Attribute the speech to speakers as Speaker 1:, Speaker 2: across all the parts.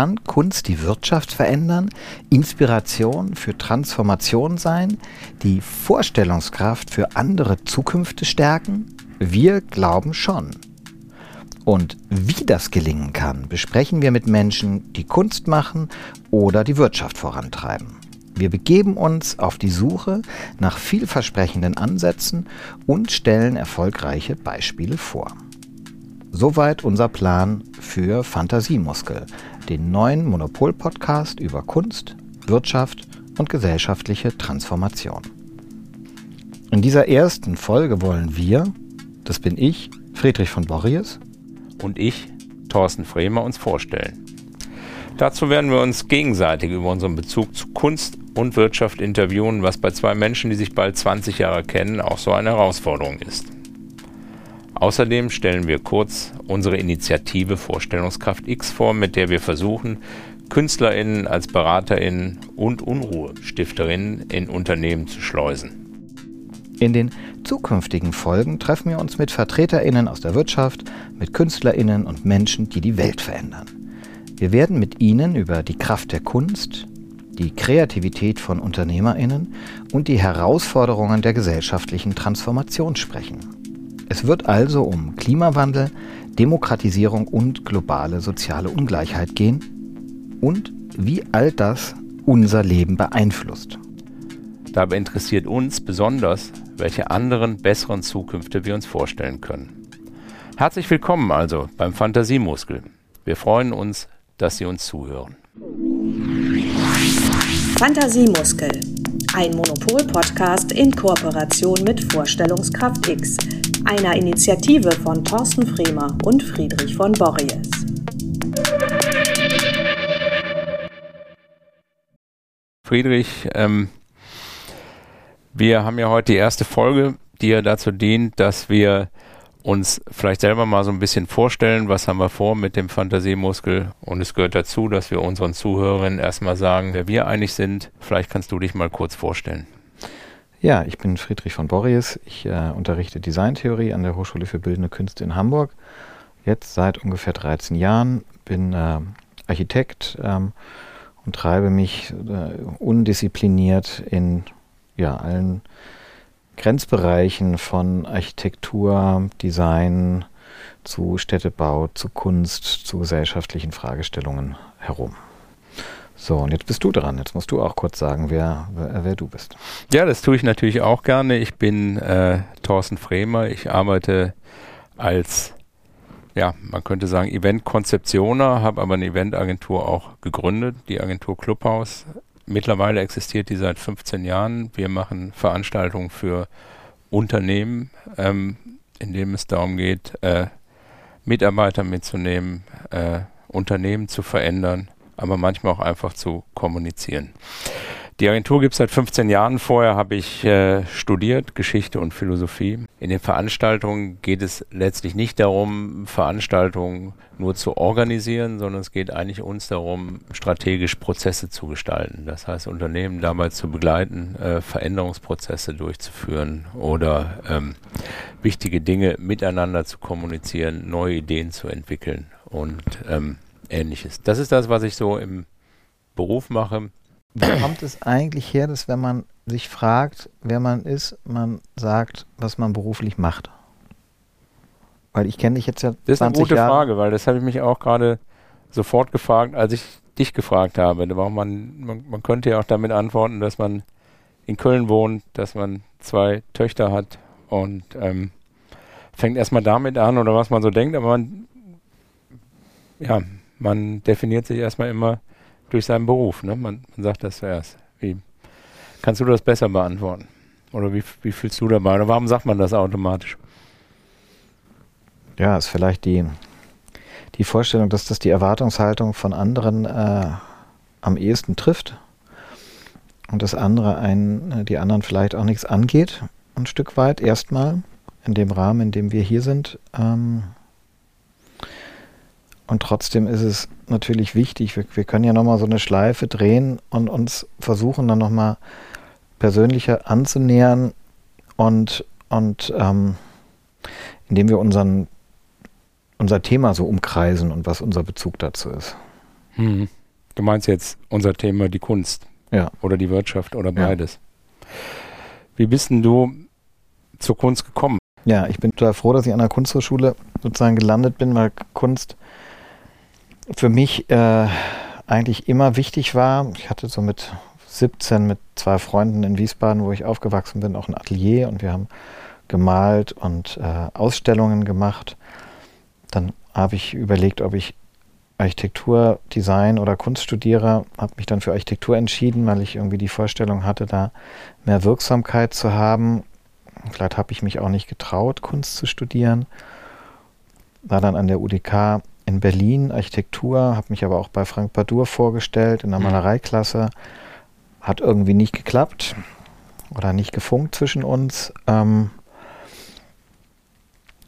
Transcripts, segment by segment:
Speaker 1: kann Kunst die Wirtschaft verändern, Inspiration für Transformation sein, die Vorstellungskraft für andere Zukünfte stärken? Wir glauben schon. Und wie das gelingen kann, besprechen wir mit Menschen, die Kunst machen oder die Wirtschaft vorantreiben. Wir begeben uns auf die Suche nach vielversprechenden Ansätzen und stellen erfolgreiche Beispiele vor. Soweit unser Plan für Fantasiemuskel, den neuen Monopol-Podcast über Kunst, Wirtschaft und gesellschaftliche Transformation. In dieser ersten Folge wollen wir, das bin ich, Friedrich von Borries
Speaker 2: und ich, Thorsten Fremer, uns vorstellen. Dazu werden wir uns gegenseitig über unseren Bezug zu Kunst und Wirtschaft interviewen, was bei zwei Menschen, die sich bald 20 Jahre kennen, auch so eine Herausforderung ist. Außerdem stellen wir kurz unsere Initiative Vorstellungskraft X vor, mit der wir versuchen, KünstlerInnen als BeraterInnen und Unruhestifterinnen in Unternehmen zu schleusen.
Speaker 1: In den zukünftigen Folgen treffen wir uns mit VertreterInnen aus der Wirtschaft, mit KünstlerInnen und Menschen, die die Welt verändern. Wir werden mit ihnen über die Kraft der Kunst, die Kreativität von UnternehmerInnen und die Herausforderungen der gesellschaftlichen Transformation sprechen. Es wird also um Klimawandel, Demokratisierung und globale soziale Ungleichheit gehen und wie all das unser Leben beeinflusst.
Speaker 2: Dabei interessiert uns besonders, welche anderen besseren Zukünfte wir uns vorstellen können. Herzlich willkommen also beim Fantasiemuskel. Wir freuen uns, dass Sie uns zuhören.
Speaker 3: Fantasiemuskel, ein Monopol-Podcast in Kooperation mit Vorstellungskraft X einer Initiative von Thorsten Fremer und Friedrich von Borries.
Speaker 2: Friedrich, ähm, wir haben ja heute die erste Folge, die ja dazu dient, dass wir uns vielleicht selber mal so ein bisschen vorstellen, was haben wir vor mit dem Fantasiemuskel. Und es gehört dazu, dass wir unseren Zuhörern erstmal sagen, wer wir eigentlich sind. Vielleicht kannst du dich mal kurz vorstellen.
Speaker 1: Ja, ich bin Friedrich von Borries. Ich äh, unterrichte Designtheorie an der Hochschule für Bildende Künste in Hamburg. Jetzt seit ungefähr 13 Jahren. Bin äh, Architekt ähm, und treibe mich äh, undiszipliniert in ja, allen Grenzbereichen von Architektur, Design zu Städtebau, zu Kunst, zu gesellschaftlichen Fragestellungen herum. So, und jetzt bist du dran. Jetzt musst du auch kurz sagen, wer, wer, wer du bist.
Speaker 2: Ja, das tue ich natürlich auch gerne. Ich bin äh, Thorsten Fremer. Ich arbeite als, ja, man könnte sagen, Eventkonzeptioner, habe aber eine Eventagentur auch gegründet, die Agentur Clubhaus. Mittlerweile existiert die seit 15 Jahren. Wir machen Veranstaltungen für Unternehmen, ähm, in dem es darum geht, äh, Mitarbeiter mitzunehmen, äh, Unternehmen zu verändern aber manchmal auch einfach zu kommunizieren. Die Agentur gibt es seit 15 Jahren. Vorher habe ich äh, studiert Geschichte und Philosophie. In den Veranstaltungen geht es letztlich nicht darum, Veranstaltungen nur zu organisieren, sondern es geht eigentlich uns darum, strategisch Prozesse zu gestalten. Das heißt, Unternehmen dabei zu begleiten, äh, Veränderungsprozesse durchzuführen oder ähm, wichtige Dinge miteinander zu kommunizieren, neue Ideen zu entwickeln und ähm, ähnliches. Das ist das, was ich so im Beruf mache.
Speaker 1: Wo kommt es eigentlich her, dass wenn man sich fragt, wer man ist, man sagt, was man beruflich macht? Weil ich kenne dich jetzt ja.
Speaker 2: Das ist eine gute Jahre. Frage, weil das habe ich mich auch gerade sofort gefragt, als ich dich gefragt habe. Man, man, man könnte ja auch damit antworten, dass man in Köln wohnt, dass man zwei Töchter hat und ähm, fängt erstmal damit an oder was man so denkt, aber man, ja, man definiert sich erstmal immer durch seinen Beruf. Ne? Man, man sagt das zuerst. Wie, kannst du das besser beantworten? Oder wie, wie fühlst du dabei? Oder warum sagt man das automatisch?
Speaker 1: Ja, ist vielleicht die, die Vorstellung, dass das die Erwartungshaltung von anderen äh, am ehesten trifft und das andere einen, äh, die anderen vielleicht auch nichts angeht, ein Stück weit erstmal in dem Rahmen, in dem wir hier sind. Ähm, und trotzdem ist es natürlich wichtig, wir, wir können ja nochmal so eine Schleife drehen und uns versuchen dann nochmal persönlicher anzunähern und, und ähm, indem wir unseren, unser Thema so umkreisen und was unser Bezug dazu ist.
Speaker 2: Hm. Du meinst jetzt unser Thema die Kunst
Speaker 1: Ja.
Speaker 2: oder die Wirtschaft oder
Speaker 1: Ja.
Speaker 2: beides. Wie bist denn du zur Kunst gekommen?
Speaker 1: Ja, ich bin total froh, dass ich an der Kunsthochschule sozusagen gelandet bin, weil Kunst für mich äh, eigentlich immer wichtig war. Ich hatte so mit 17 mit zwei Freunden in Wiesbaden, wo ich aufgewachsen bin, auch ein Atelier und wir haben gemalt und äh, Ausstellungen gemacht. Dann habe ich überlegt, ob ich Architektur, Design oder Kunst studiere, habe mich dann für Architektur entschieden, weil ich irgendwie die Vorstellung hatte, da mehr Wirksamkeit zu haben. Vielleicht habe ich mich auch nicht getraut, Kunst zu studieren. War dann an der UDK in Berlin Architektur, habe mich aber auch bei Frank Badur vorgestellt in der
Speaker 2: Mhm.
Speaker 1: Malereiklasse. Hat irgendwie nicht geklappt oder nicht gefunkt zwischen uns. Ähm,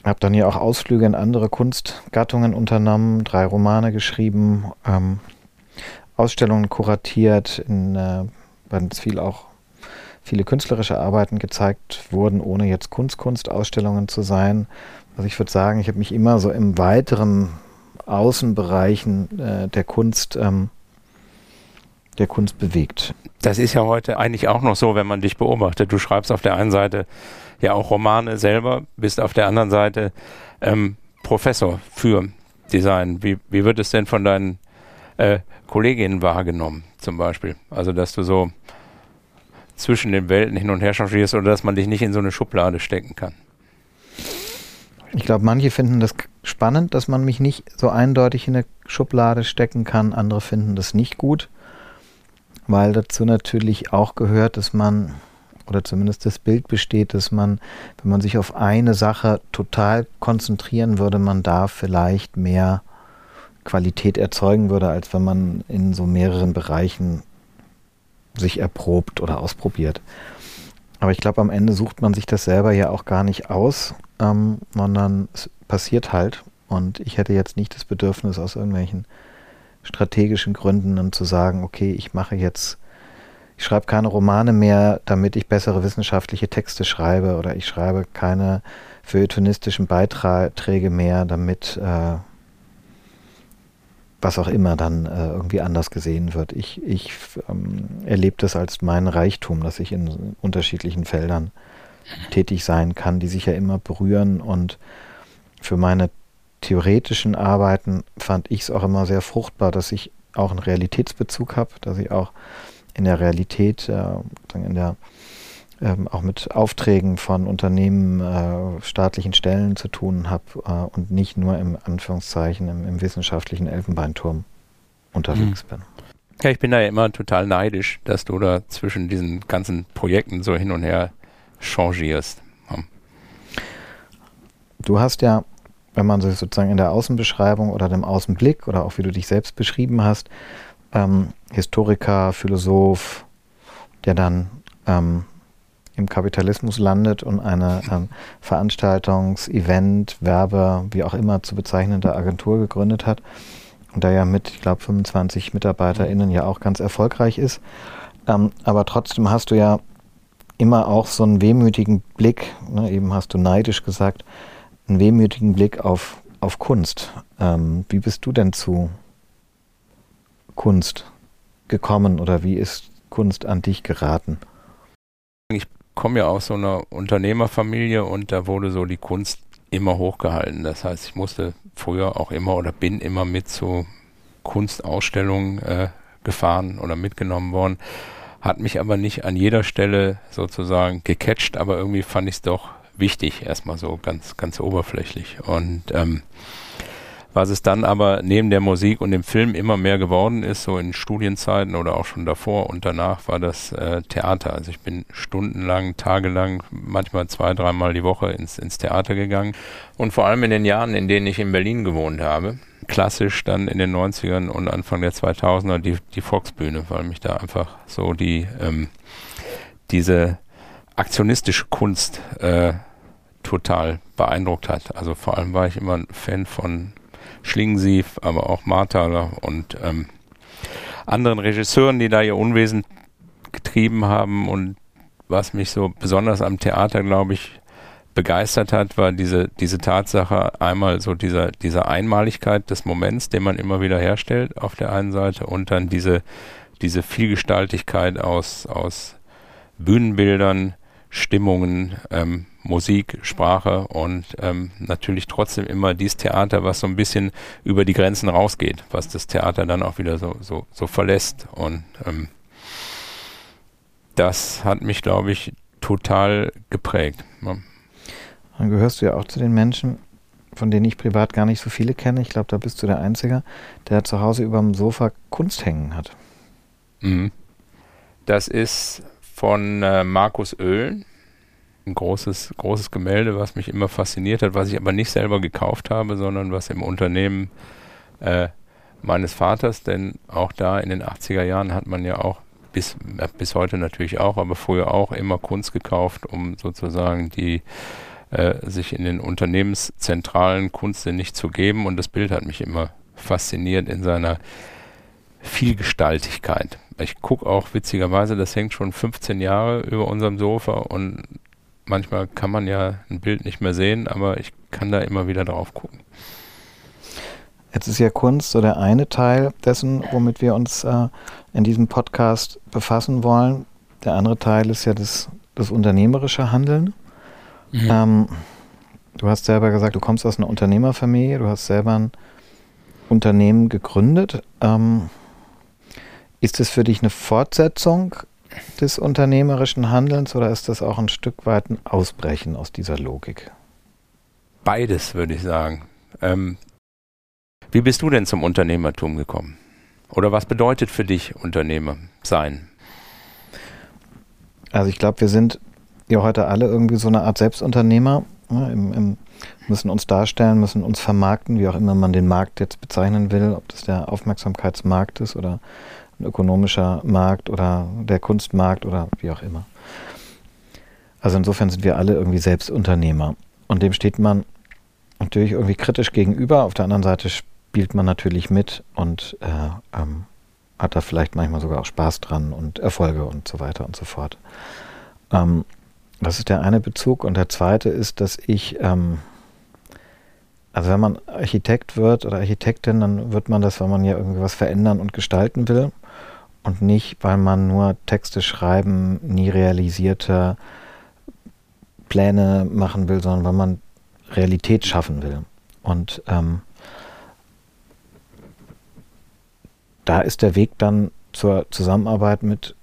Speaker 1: habe dann hier auch Ausflüge in andere Kunstgattungen unternommen, drei Romane geschrieben, ähm, Ausstellungen kuratiert, in, äh, es viel auch viele künstlerische Arbeiten gezeigt wurden, ohne jetzt Kunst-Kunst-Ausstellungen zu sein. Also ich würde sagen, ich habe mich immer so im weiteren Außenbereichen äh, der Kunst ähm, der Kunst bewegt.
Speaker 2: Das ist ja heute eigentlich auch noch so, wenn man dich beobachtet. Du schreibst auf der einen Seite ja auch Romane selber, bist auf der anderen Seite ähm, Professor für Design. Wie, wie wird es denn von deinen äh, Kolleginnen wahrgenommen, zum Beispiel? Also, dass du so zwischen den Welten hin und her changierst oder dass man dich nicht in so eine Schublade stecken kann.
Speaker 1: Ich glaube, manche finden das spannend, dass man mich nicht so eindeutig in eine Schublade stecken kann. Andere finden das nicht gut, weil dazu natürlich auch gehört, dass man, oder zumindest das Bild besteht, dass man, wenn man sich auf eine Sache total konzentrieren würde, man da vielleicht mehr Qualität erzeugen würde, als wenn man in so mehreren Bereichen sich erprobt oder ausprobiert. Aber ich glaube, am Ende sucht man sich das selber ja auch gar nicht aus, ähm, sondern es passiert halt. Und ich hätte jetzt nicht das Bedürfnis, aus irgendwelchen strategischen Gründen dann zu sagen, okay, ich mache jetzt, ich schreibe keine Romane mehr, damit ich bessere wissenschaftliche Texte schreibe oder ich schreibe keine feuilletonistischen Beiträge mehr, damit äh, was auch immer dann äh, irgendwie anders gesehen wird. Ich, ich ähm, erlebe das als mein Reichtum, dass ich in unterschiedlichen Feldern tätig sein kann, die sich ja immer berühren. Und für meine theoretischen Arbeiten fand ich es auch immer sehr fruchtbar, dass ich auch einen Realitätsbezug habe, dass ich auch in der Realität, äh, in der ähm, auch mit Aufträgen von Unternehmen, äh, staatlichen Stellen zu tun habe äh, und nicht nur im Anführungszeichen im, im wissenschaftlichen Elfenbeinturm unterwegs bin.
Speaker 2: Ja, ich bin da ja immer total neidisch, dass du da zwischen diesen ganzen Projekten so hin und her changierst.
Speaker 1: Du hast ja, wenn man sich sozusagen in der Außenbeschreibung oder dem Außenblick oder auch wie du dich selbst beschrieben hast, ähm, Historiker, Philosoph, der dann ähm, im Kapitalismus landet und eine ähm, Veranstaltungs-, Event-, Werbe-, wie auch immer zu bezeichnende Agentur gegründet hat und da ja mit, ich glaube, 25 MitarbeiterInnen ja auch ganz erfolgreich ist. Ähm, aber trotzdem hast du ja immer auch so einen wehmütigen Blick, ne, eben hast du neidisch gesagt, einen wehmütigen Blick auf, auf Kunst. Ähm, wie bist du denn zu Kunst gekommen oder wie ist Kunst an dich geraten?
Speaker 2: komme ja aus so einer Unternehmerfamilie und da wurde so die Kunst immer hochgehalten. Das heißt, ich musste früher auch immer oder bin immer mit zu Kunstausstellungen äh, gefahren oder mitgenommen worden. Hat mich aber nicht an jeder Stelle sozusagen gecatcht, aber irgendwie fand ich es doch wichtig, erstmal so ganz, ganz oberflächlich. Und ähm, was es dann aber neben der Musik und dem Film immer mehr geworden ist, so in Studienzeiten oder auch schon davor und danach, war das äh, Theater. Also ich bin stundenlang, tagelang, manchmal zwei, dreimal die Woche ins, ins Theater gegangen. Und vor allem in den Jahren, in denen ich in Berlin gewohnt habe, klassisch dann in den 90ern und Anfang der 2000er die, die Volksbühne, weil mich da einfach so die, ähm, diese aktionistische Kunst äh, total beeindruckt hat. Also vor allem war ich immer ein Fan von Schlingensief, aber auch Marthaler und ähm, anderen Regisseuren, die da ihr Unwesen getrieben haben. Und was mich so besonders am Theater, glaube ich, begeistert hat, war diese, diese Tatsache einmal so dieser, diese Einmaligkeit des Moments, den man immer wieder herstellt auf der einen Seite und dann diese, diese Vielgestaltigkeit aus, aus Bühnenbildern, Stimmungen, ähm, Musik, Sprache und ähm, natürlich trotzdem immer dieses Theater, was so ein bisschen über die Grenzen rausgeht, was das Theater dann auch wieder so, so, so verlässt. Und ähm, das hat mich, glaube ich, total geprägt. Ja.
Speaker 1: Dann gehörst du ja auch zu den Menschen, von denen ich privat gar nicht so viele kenne. Ich glaube, da bist du der Einzige, der zu Hause über dem Sofa Kunst hängen hat.
Speaker 2: Mhm. Das ist von äh, Markus Oehlen. Ein großes, großes Gemälde, was mich immer fasziniert hat, was ich aber nicht selber gekauft habe, sondern was im Unternehmen äh, meines Vaters, denn auch da in den 80er Jahren hat man ja auch bis, äh, bis heute natürlich auch, aber früher auch immer Kunst gekauft, um sozusagen die äh, sich in den unternehmenszentralen Kunsten nicht zu geben. Und das Bild hat mich immer fasziniert in seiner Vielgestaltigkeit. Ich gucke auch witzigerweise, das hängt schon 15 Jahre über unserem Sofa und manchmal kann man ja ein Bild nicht mehr sehen, aber ich kann da immer wieder drauf gucken.
Speaker 1: Jetzt ist ja Kunst so der eine Teil dessen, womit wir uns äh, in diesem Podcast befassen wollen. Der andere Teil ist ja das, das unternehmerische Handeln. Mhm. Ähm, du hast selber gesagt, du kommst aus einer Unternehmerfamilie, du hast selber ein Unternehmen gegründet. Ähm, ist das für dich eine Fortsetzung des unternehmerischen Handelns oder ist das auch ein Stück weit ein Ausbrechen aus dieser Logik?
Speaker 2: Beides, würde ich sagen. Ähm, wie bist du denn zum Unternehmertum gekommen? Oder was bedeutet für dich Unternehmer sein?
Speaker 1: Also ich glaube, wir sind ja heute alle irgendwie so eine Art Selbstunternehmer. Ja, im, im, müssen uns darstellen, müssen uns vermarkten, wie auch immer man den Markt jetzt bezeichnen will, ob das der Aufmerksamkeitsmarkt ist oder ein ökonomischer Markt oder der Kunstmarkt oder wie auch immer. Also insofern sind wir alle irgendwie Selbstunternehmer. Und dem steht man natürlich irgendwie kritisch gegenüber. Auf der anderen Seite spielt man natürlich mit und äh, ähm, hat da vielleicht manchmal sogar auch Spaß dran und Erfolge und so weiter und so fort. Ähm, das ist der eine Bezug. Und der zweite ist, dass ich, ähm, also wenn man Architekt wird oder Architektin, dann wird man das, weil man ja irgendwie was verändern und gestalten will. Und nicht, weil man nur Texte schreiben, nie realisierte Pläne machen will, sondern weil man Realität schaffen will. Und ähm, da ist der Weg dann zur Zusammenarbeit mit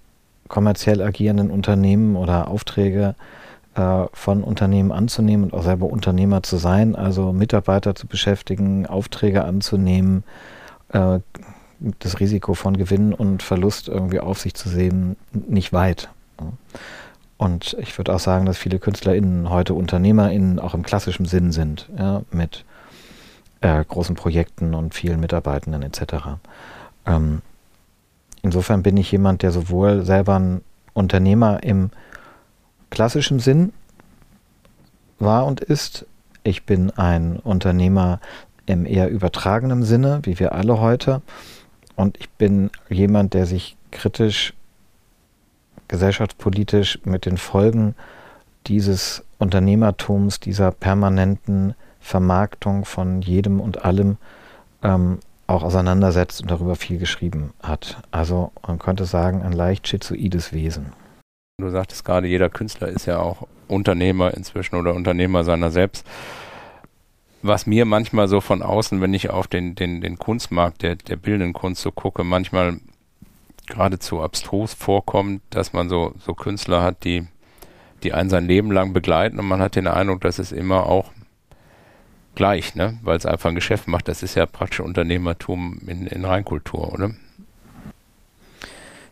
Speaker 1: kommerziell agierenden Unternehmen oder Aufträge äh, von Unternehmen anzunehmen und auch selber Unternehmer zu sein, also Mitarbeiter zu beschäftigen, Aufträge anzunehmen, äh, das Risiko von Gewinn und Verlust irgendwie auf sich zu sehen, nicht weit. Und ich würde auch sagen, dass viele KünstlerInnen heute UnternehmerInnen auch im klassischen Sinn sind, ja, mit äh, großen Projekten und vielen Mitarbeitenden etc. Ähm, Insofern bin ich jemand, der sowohl selber ein Unternehmer im klassischen Sinn war und ist. Ich bin ein Unternehmer im eher übertragenen Sinne, wie wir alle heute. Und ich bin jemand, der sich kritisch, gesellschaftspolitisch mit den Folgen dieses Unternehmertums, dieser permanenten Vermarktung von jedem und allem ähm, auch auseinandersetzt und darüber viel geschrieben hat. Also man könnte sagen, ein leicht schizoides Wesen.
Speaker 2: Du sagtest gerade, jeder Künstler ist ja auch Unternehmer inzwischen oder Unternehmer seiner selbst. Was mir manchmal so von außen, wenn ich auf den, den, den Kunstmarkt der, der bildenden Kunst so gucke, manchmal geradezu abstrus vorkommt, dass man so, so Künstler hat, die, die einen sein Leben lang begleiten und man hat den Eindruck, dass es immer auch gleich, ne? weil es einfach ein Geschäft macht. Das ist ja praktisch Unternehmertum in, in Reinkultur, oder?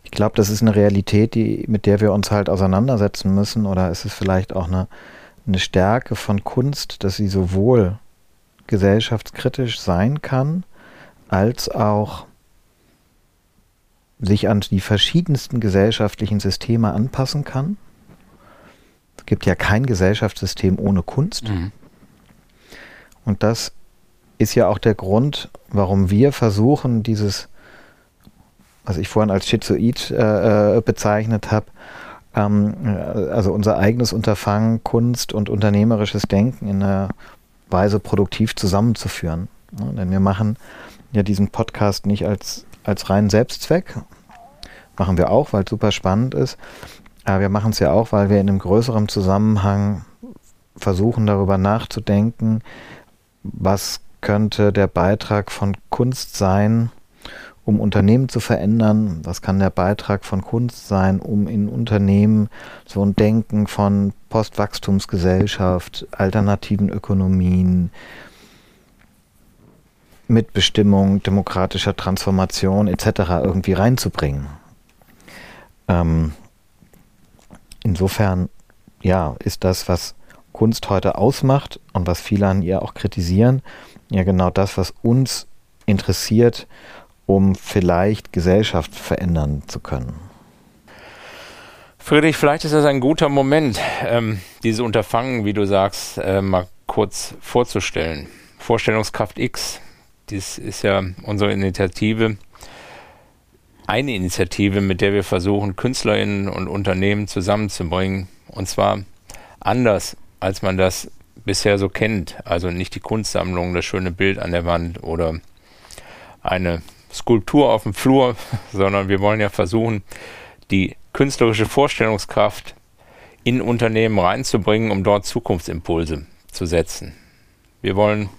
Speaker 1: Ich glaube, das ist eine Realität, die, mit der wir uns halt auseinandersetzen müssen. Oder ist es vielleicht auch eine, eine Stärke von Kunst, dass sie sowohl gesellschaftskritisch sein kann, als auch sich an die verschiedensten gesellschaftlichen Systeme anpassen kann. Es gibt ja kein Gesellschaftssystem ohne Kunst. Mhm. Und das ist ja auch der Grund, warum wir versuchen, dieses, was ich vorhin als Schizoid äh, äh bezeichnet habe, ähm, also unser eigenes Unterfangen, Kunst und unternehmerisches Denken in einer Weise produktiv zusammenzuführen. Denn wir machen ja diesen Podcast nicht als, als reinen Selbstzweck. Machen wir auch, weil es super spannend ist. Aber wir machen es ja auch, weil wir in einem größeren Zusammenhang versuchen darüber nachzudenken, was könnte der Beitrag von Kunst sein, um Unternehmen zu verändern? Was kann der Beitrag von Kunst sein, um in Unternehmen so ein Denken von Postwachstumsgesellschaft, alternativen Ökonomien, Mitbestimmung, demokratischer Transformation etc. irgendwie reinzubringen? Ähm, insofern, ja, ist das, was Kunst heute ausmacht und was viele an ihr auch kritisieren, ja genau das, was uns interessiert, um vielleicht Gesellschaft verändern zu können.
Speaker 2: Friedrich, vielleicht ist das ein guter Moment, ähm, dieses Unterfangen, wie du sagst, äh, mal kurz vorzustellen. Vorstellungskraft X, dies ist ja unsere Initiative, eine Initiative, mit der wir versuchen, KünstlerInnen und Unternehmen zusammenzubringen. Und zwar anders, als man das bisher so kennt. Also nicht die Kunstsammlung, das schöne Bild an der Wand oder eine Skulptur auf dem Flur, sondern wir wollen ja versuchen, die künstlerische Vorstellungskraft in Unternehmen reinzubringen, um dort Zukunftsimpulse zu setzen. Wir wollen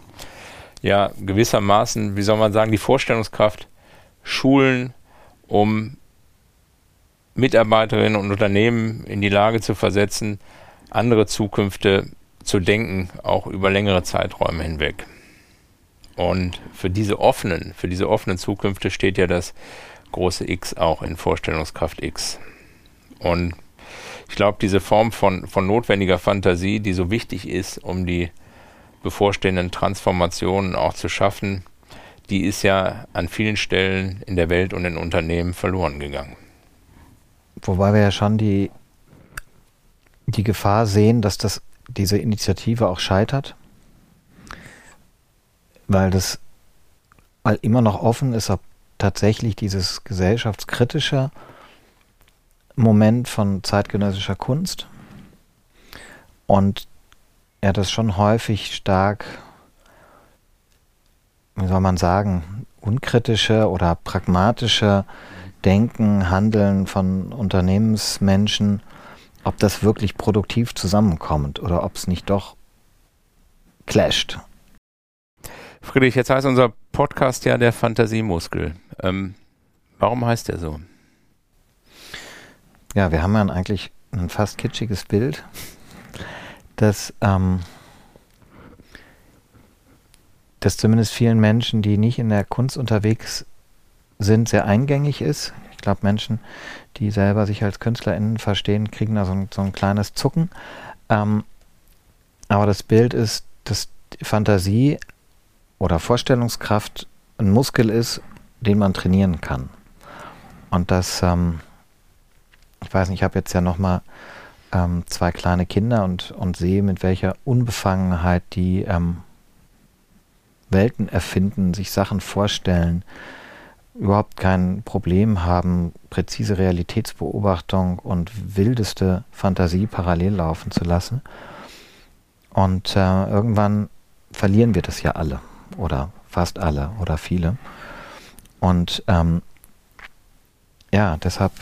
Speaker 2: ja gewissermaßen, wie soll man sagen, die Vorstellungskraft schulen, um Mitarbeiterinnen und Unternehmen in die Lage zu versetzen, andere Zukünfte zu denken, auch über längere Zeiträume hinweg. Und für diese offenen, für diese offenen Zukünfte steht ja das große X auch in Vorstellungskraft X. Und ich glaube, diese Form von, von notwendiger Fantasie, die so wichtig ist, um die bevorstehenden Transformationen auch zu schaffen, die ist ja an vielen Stellen in der Welt und in Unternehmen verloren gegangen.
Speaker 1: Wobei wir ja schon die, die Gefahr sehen, dass das diese Initiative auch scheitert, weil das weil immer noch offen ist, ob tatsächlich dieses gesellschaftskritische Moment von zeitgenössischer Kunst und er das schon häufig stark, wie soll man sagen, unkritische oder pragmatische Denken, Handeln von Unternehmensmenschen ob das wirklich produktiv zusammenkommt oder ob es nicht doch clasht.
Speaker 2: Friedrich, jetzt heißt unser Podcast ja der Fantasiemuskel. Ähm, warum heißt der so?
Speaker 1: Ja, wir haben ja eigentlich ein fast kitschiges Bild, das, ähm, das zumindest vielen Menschen, die nicht in der Kunst unterwegs sind, sehr eingängig ist. Ich glaube, Menschen, die selber sich als KünstlerInnen verstehen, kriegen da so ein, so ein kleines Zucken. Ähm, aber das Bild ist, dass Fantasie oder Vorstellungskraft ein Muskel ist, den man trainieren kann. Und das, ähm, ich weiß nicht, ich habe jetzt ja nochmal ähm, zwei kleine Kinder und, und sehe, mit welcher Unbefangenheit die ähm, Welten erfinden, sich Sachen vorstellen, überhaupt kein Problem haben, präzise Realitätsbeobachtung und wildeste Fantasie parallel laufen zu lassen. Und äh, irgendwann verlieren wir das ja alle oder fast alle oder viele. Und ähm, ja, deshalb,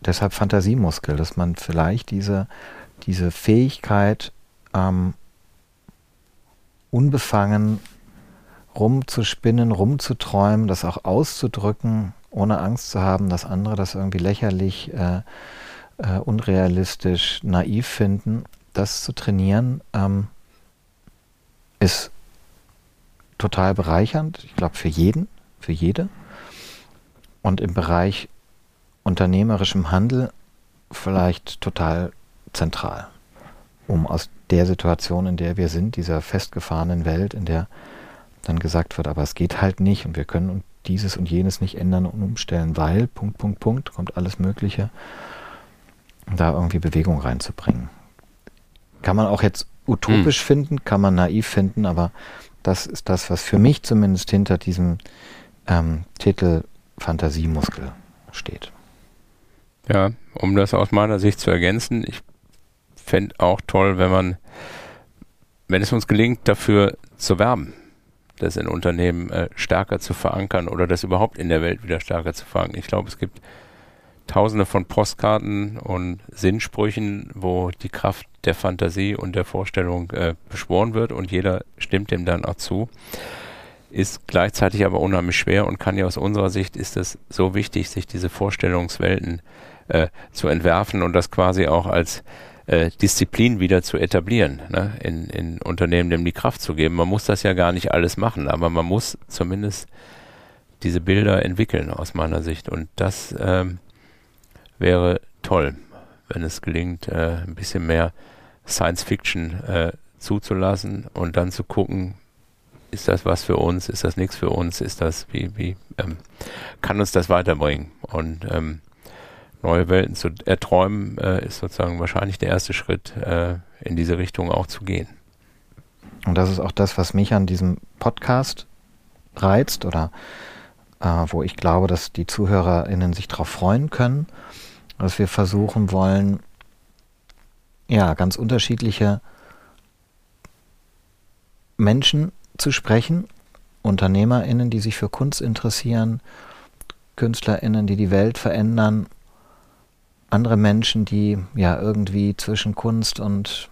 Speaker 1: deshalb Fantasiemuskel, dass man vielleicht diese, diese Fähigkeit ähm, unbefangen rumzuspinnen, rumzuträumen, das auch auszudrücken, ohne Angst zu haben, dass andere das irgendwie lächerlich, äh, äh, unrealistisch, naiv finden, das zu trainieren, ähm, ist total bereichernd. Ich glaube, für jeden, für jede. Und im Bereich unternehmerischem Handel vielleicht total zentral, um aus der Situation, in der wir sind, dieser festgefahrenen Welt, in der dann gesagt wird, aber es geht halt nicht und wir können dieses und jenes nicht ändern und umstellen, weil, Punkt, Punkt, Punkt, kommt alles Mögliche, da irgendwie Bewegung reinzubringen. Kann man auch jetzt utopisch hm. finden, kann man naiv finden, aber das ist das, was für mich zumindest hinter diesem ähm, Titel Fantasiemuskel steht.
Speaker 2: Ja, um das aus meiner Sicht zu ergänzen, ich fände auch toll, wenn man, wenn es uns gelingt, dafür zu werben, das in Unternehmen äh, stärker zu verankern oder das überhaupt in der Welt wieder stärker zu verankern. Ich glaube, es gibt tausende von Postkarten und Sinnsprüchen, wo die Kraft der Fantasie und der Vorstellung äh, beschworen wird und jeder stimmt dem dann auch zu. Ist gleichzeitig aber unheimlich schwer und kann ja aus unserer Sicht ist es so wichtig, sich diese Vorstellungswelten äh, zu entwerfen und das quasi auch als äh, Disziplin wieder zu etablieren, ne? in, in Unternehmen dem die Kraft zu geben. Man muss das ja gar nicht alles machen, aber man muss zumindest diese Bilder entwickeln aus meiner Sicht und das ähm, wäre toll, wenn es gelingt, äh, ein bisschen mehr Science Fiction äh, zuzulassen und dann zu gucken, ist das was für uns, ist das nichts für uns, ist das, wie, wie, ähm, kann uns das weiterbringen? Und ähm, neue Welten zu erträumen, äh, ist sozusagen wahrscheinlich der erste Schritt, äh, in diese Richtung auch zu gehen.
Speaker 1: Und das ist auch das, was mich an diesem Podcast reizt oder äh, wo ich glaube, dass die ZuhörerInnen sich darauf freuen können, dass wir versuchen wollen, ja, ganz unterschiedliche Menschen zu sprechen, UnternehmerInnen, die sich für Kunst interessieren, KünstlerInnen, die die Welt verändern andere Menschen, die ja irgendwie zwischen Kunst und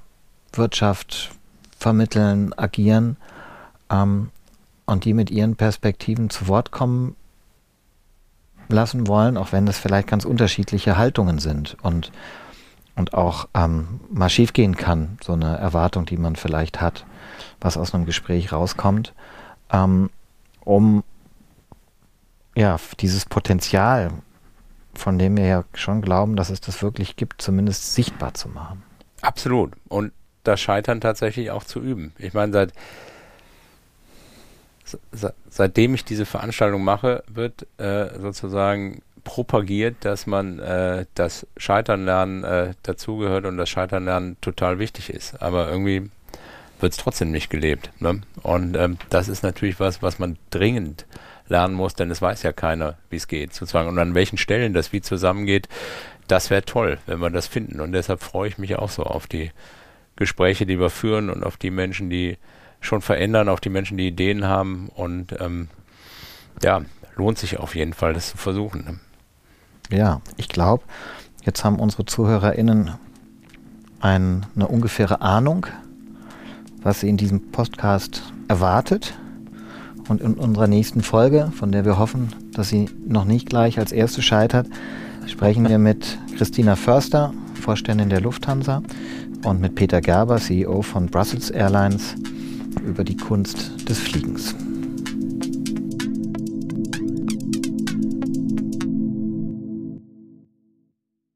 Speaker 1: Wirtschaft vermitteln, agieren ähm, und die mit ihren Perspektiven zu Wort kommen lassen wollen, auch wenn das vielleicht ganz unterschiedliche Haltungen sind und, und auch ähm, mal schiefgehen kann, so eine Erwartung, die man vielleicht hat, was aus einem Gespräch rauskommt, ähm, um ja, dieses Potenzial von dem wir ja schon glauben, dass es das wirklich gibt, zumindest sichtbar zu machen.
Speaker 2: Absolut. Und das Scheitern tatsächlich auch zu üben. Ich meine, seit, seitdem ich diese Veranstaltung mache, wird äh, sozusagen propagiert, dass man äh, das Scheitern lernen äh, dazugehört und das Scheitern lernen total wichtig ist. Aber irgendwie wird es trotzdem nicht gelebt. Ne? Und ähm, das ist natürlich was, was man dringend lernen muss, denn es weiß ja keiner, wie es geht, sozusagen. Und an welchen Stellen das wie zusammengeht, das wäre toll, wenn wir das finden. Und deshalb freue ich mich auch so auf die Gespräche, die wir führen und auf die Menschen, die schon verändern, auf die Menschen, die Ideen haben. Und ähm, ja, lohnt sich auf jeden Fall, das zu versuchen.
Speaker 1: Ne? Ja, ich glaube, jetzt haben unsere ZuhörerInnen ein, eine ungefähre Ahnung, was sie in diesem Podcast erwartet. Und in unserer nächsten Folge, von der wir hoffen, dass sie noch nicht gleich als erste scheitert, sprechen wir mit Christina Förster, Vorständin der Lufthansa, und mit Peter Gerber, CEO von Brussels Airlines, über die Kunst des Fliegens.